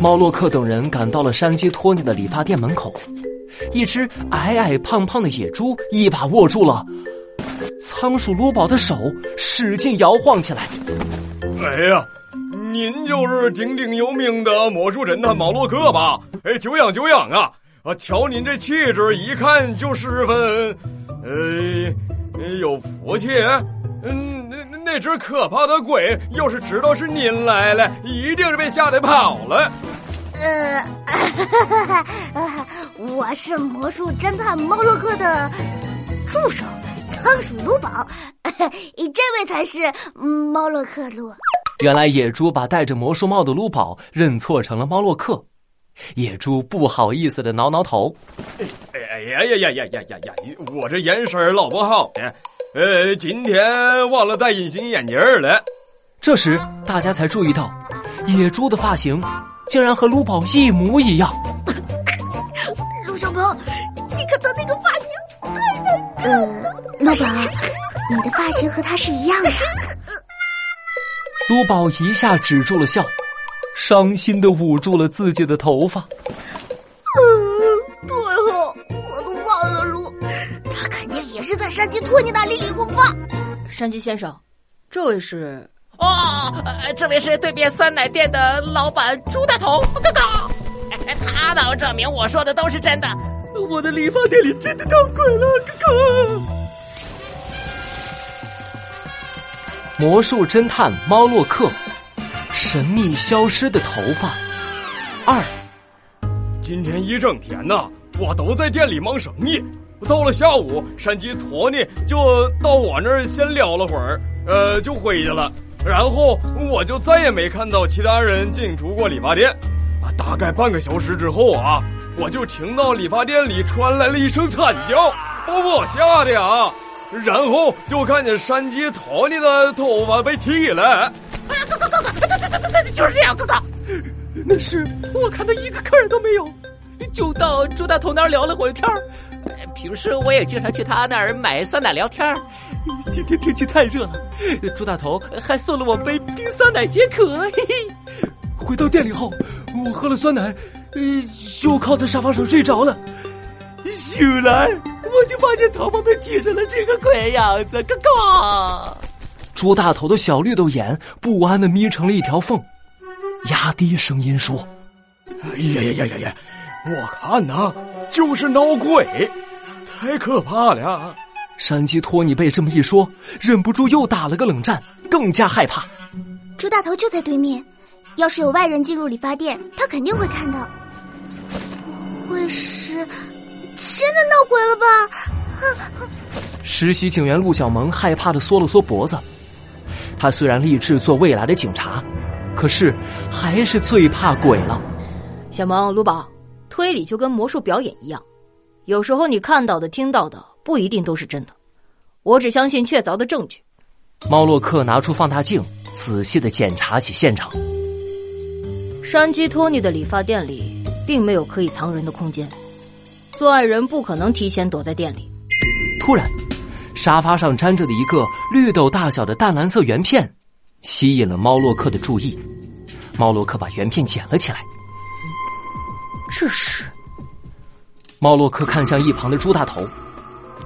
猫洛克等人赶到了山鸡托尼的理发店门口，一只矮矮胖胖的野猪一把握住了仓鼠卢宝的手，使劲摇晃起来。哎呀，您就是鼎鼎有名的魔术侦探猫洛克吧？哎，久仰久仰啊！啊，瞧您这气质，一看就十分，呃，有福气。嗯，那那只可怕的鬼，要是知道是您来了，一定是被吓得跑了。呃，我是魔术侦探猫洛克的助手仓鼠卢宝，这位才是猫洛克鹿。原来野猪把戴着魔术帽的卢宝认错成了猫洛克，野猪不好意思的挠挠头。哎哎呀呀呀呀呀呀呀！我这眼神老不好呢。呃，今天忘了戴隐形眼镜了。这时，大家才注意到，野猪的发型竟然和卢宝一模一样。陆小鹏，你看他那个发型太难看了。呃，陆宝，你的发型和他是一样的。卢宝一下止住了笑，伤心的捂住了自己的头发。山鸡托尼那里理过发，山鸡先生，这位是哦，这位是对面酸奶店的老板朱大头哥哥，他倒证明我说的都是真的，我的理发店里真的闹鬼了，哥哥。魔术侦探猫洛克，神秘消失的头发二，今天一整天呢，我都在店里忙生意。到了下午，山鸡托尼就到我那儿先聊了会儿，呃，就回去了。然后我就再也没看到其他人进出过理发店。啊，大概半个小时之后啊，我就听到理发店里传来了一声惨叫，把我吓的啊！然后就看见山鸡托尼的头发被剃了。哎呀，哥哥哥哥，对对对对对，就是这样，哥哥。那是我看他一个客人都没有，就到朱大头那儿聊了会儿天儿。平时我也经常去他那儿买酸奶聊天儿。今天天气太热了，朱大头还送了我杯冰酸奶解渴。嘿嘿，回到店里后，我喝了酸奶，就靠在沙发上睡着了。醒来，我就发现头发被剃成了这个鬼样子。嘎嘎，朱大头的小绿豆眼不安的眯成了一条缝，压低声音说：“哎呀呀呀呀呀，我看呐，就是闹鬼。”太可怕了！山鸡托尼被这么一说，忍不住又打了个冷战，更加害怕。朱大头就在对面，要是有外人进入理发店，他肯定会看到。不会是真的闹鬼了吧？实习警员陆小萌害怕的缩了缩脖子。他虽然立志做未来的警察，可是还是最怕鬼了。小萌、卢宝，推理就跟魔术表演一样。有时候你看到的、听到的不一定都是真的，我只相信确凿的证据。猫洛克拿出放大镜，仔细的检查起现场。山鸡托尼的理发店里并没有可以藏人的空间，作案人不可能提前躲在店里。突然，沙发上粘着的一个绿豆大小的淡蓝色圆片，吸引了猫洛克的注意。猫洛克把圆片捡了起来。这是。猫洛克看向一旁的朱大头，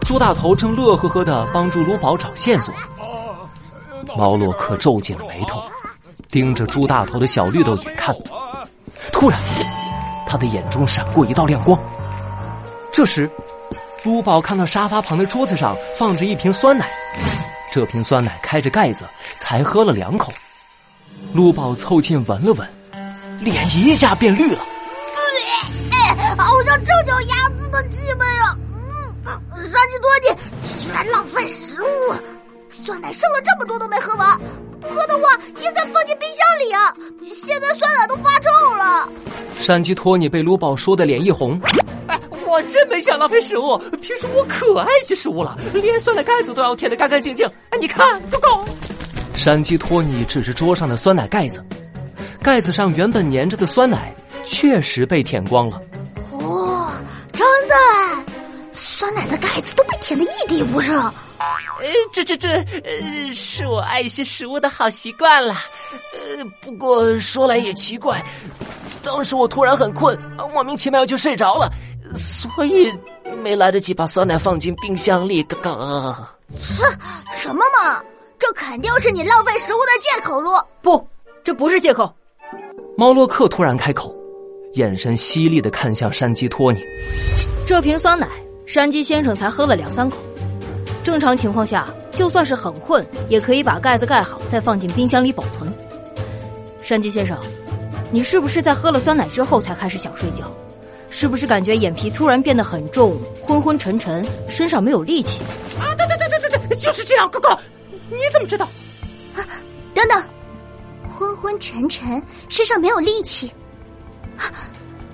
朱大头正乐呵呵的帮助卢宝找线索。猫洛克皱紧了眉头，盯着朱大头的小绿豆眼看。突然，他的眼中闪过一道亮光。这时，卢宝看到沙发旁的桌子上放着一瓶酸奶，这瓶酸奶开着盖子，才喝了两口。卢宝凑近闻了闻，脸一下变绿了。丫子的气味啊！嗯，山鸡多尼，你居然浪费食物！酸奶剩了这么多都没喝完，不喝的话应该放进冰箱里啊！现在酸奶都发臭了。山鸡托尼被卢宝说的脸一红。哎，我真没想浪费食物，平时我可爱惜食物了，连酸奶盖子都要舔得干干净净。哎，你看，狗狗。山鸡托尼指着桌上的酸奶盖子，盖子上原本粘着的酸奶确实被舔光了。真的，酸奶的盖子都被舔得一滴不剩。呃，这这这，呃，是我爱惜食物的好习惯了。呃，不过说来也奇怪，当时我突然很困，莫名其妙就睡着了，所以没来得及把酸奶放进冰箱里。嘎嘎。切，什么嘛！这肯定是你浪费食物的借口喽！不，这不是借口。猫洛克突然开口，眼神犀利的看向山鸡托尼。这瓶酸奶，山鸡先生才喝了两三口。正常情况下，就算是很困，也可以把盖子盖好，再放进冰箱里保存。山鸡先生，你是不是在喝了酸奶之后才开始想睡觉？是不是感觉眼皮突然变得很重，昏昏沉沉，身上没有力气？啊，对对对对对对，就是这样，哥哥，你怎么知道？啊，等等，昏昏沉沉，身上没有力气，啊，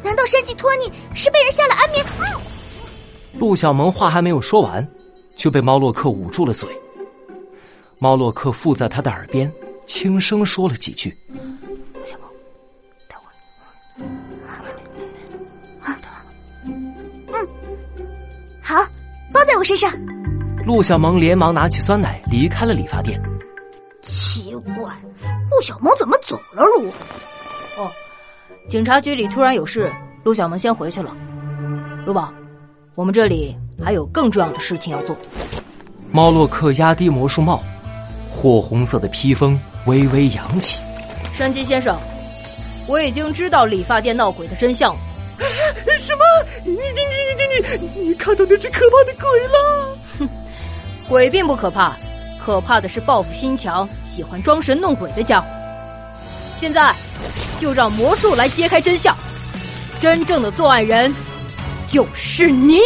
难道山鸡托尼是被人下了安眠？陆小萌话还没有说完，就被猫洛克捂住了嘴。猫洛克附在他的耳边，轻声说了几句。好，包在我身上。陆小萌连忙拿起酸奶，离开了理发店。奇怪，陆小萌怎么走了？路？哦，警察局里突然有事，陆小萌先回去了。陆宝，我们这里还有更重要的事情要做。猫洛克压低魔术帽，火红色的披风微微扬起。山鸡先生，我已经知道理发店闹鬼的真相了。什么？你你你你你你看到那只可怕的鬼了？哼，鬼并不可怕，可怕的是报复心强、喜欢装神弄鬼的家伙。现在，就让魔术来揭开真相，真正的作案人就是你。